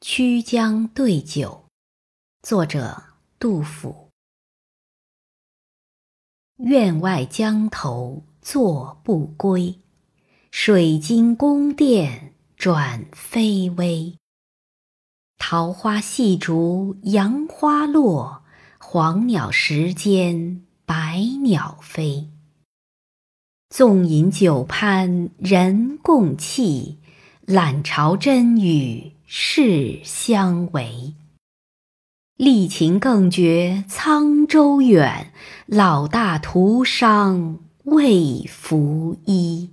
曲江对酒，作者杜甫。院外江头作不归，水晶宫殿转飞微。桃花戏逐杨花落，黄鸟时间百鸟飞。纵饮酒酣人共泣，懒朝真与世相违。历情更觉沧州远，老大徒伤未拂衣。